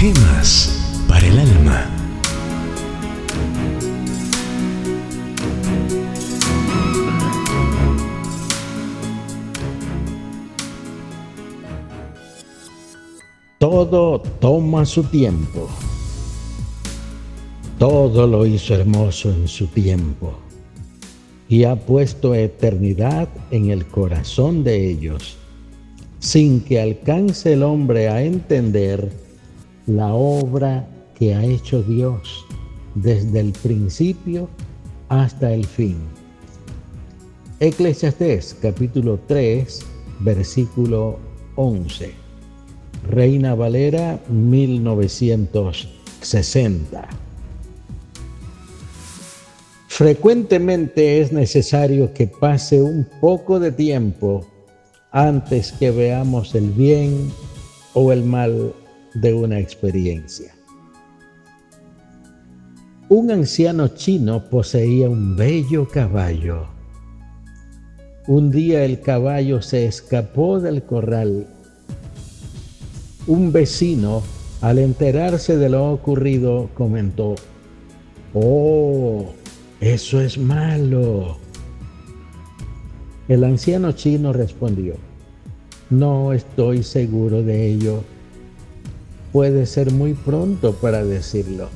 Paz para el alma. Todo toma su tiempo. Todo lo hizo hermoso en su tiempo y ha puesto eternidad en el corazón de ellos, sin que alcance el hombre a entender la obra que ha hecho Dios desde el principio hasta el fin. Eclesiastés capítulo 3, versículo 11. Reina Valera 1960. Frecuentemente es necesario que pase un poco de tiempo antes que veamos el bien o el mal de una experiencia. Un anciano chino poseía un bello caballo. Un día el caballo se escapó del corral. Un vecino, al enterarse de lo ocurrido, comentó, Oh, eso es malo. El anciano chino respondió, no estoy seguro de ello. Puede ser muy pronto para decirlo.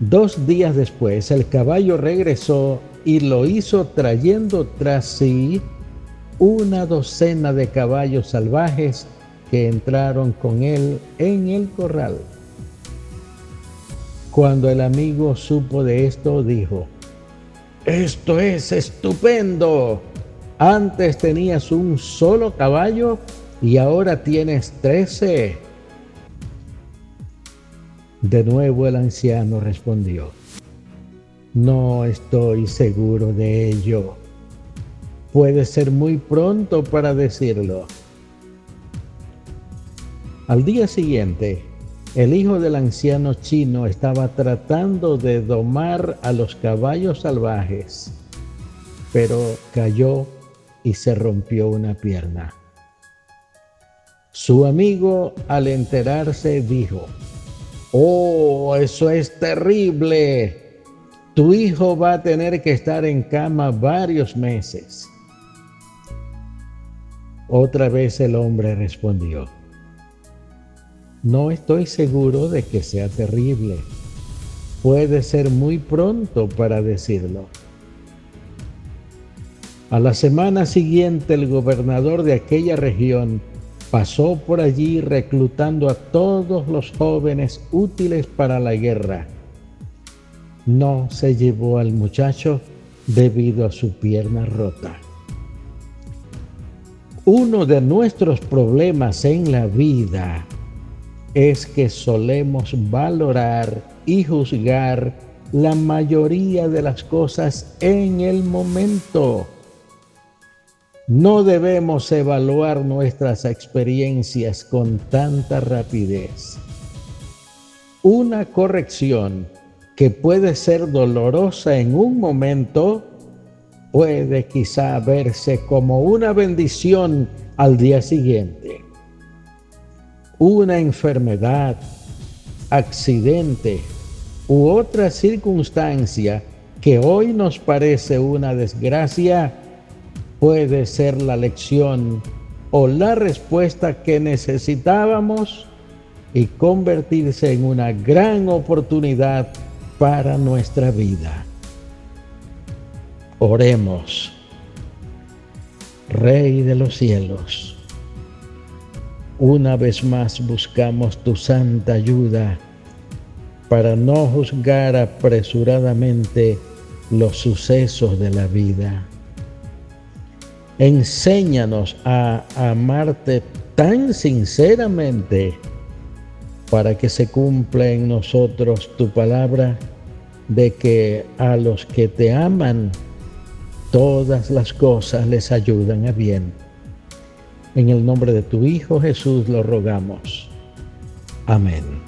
Dos días después el caballo regresó y lo hizo trayendo tras sí una docena de caballos salvajes que entraron con él en el corral. Cuando el amigo supo de esto, dijo, esto es estupendo. Antes tenías un solo caballo y ahora tienes trece. De nuevo el anciano respondió, no estoy seguro de ello. Puede ser muy pronto para decirlo. Al día siguiente, el hijo del anciano chino estaba tratando de domar a los caballos salvajes, pero cayó y se rompió una pierna. Su amigo al enterarse dijo, Oh, eso es terrible. Tu hijo va a tener que estar en cama varios meses. Otra vez el hombre respondió, no estoy seguro de que sea terrible. Puede ser muy pronto para decirlo. A la semana siguiente el gobernador de aquella región pasó por allí reclutando a todos los jóvenes útiles para la guerra. No se llevó al muchacho debido a su pierna rota. Uno de nuestros problemas en la vida es que solemos valorar y juzgar la mayoría de las cosas en el momento. No debemos evaluar nuestras experiencias con tanta rapidez. Una corrección que puede ser dolorosa en un momento puede quizá verse como una bendición al día siguiente una enfermedad, accidente u otra circunstancia que hoy nos parece una desgracia, puede ser la lección o la respuesta que necesitábamos y convertirse en una gran oportunidad para nuestra vida. Oremos, Rey de los cielos una vez más buscamos tu santa ayuda para no juzgar apresuradamente los sucesos de la vida. Enséñanos a amarte tan sinceramente para que se cumpla en nosotros tu palabra de que a los que te aman, todas las cosas les ayudan a bien en el nombre de tu Hijo Jesús lo rogamos. Amén.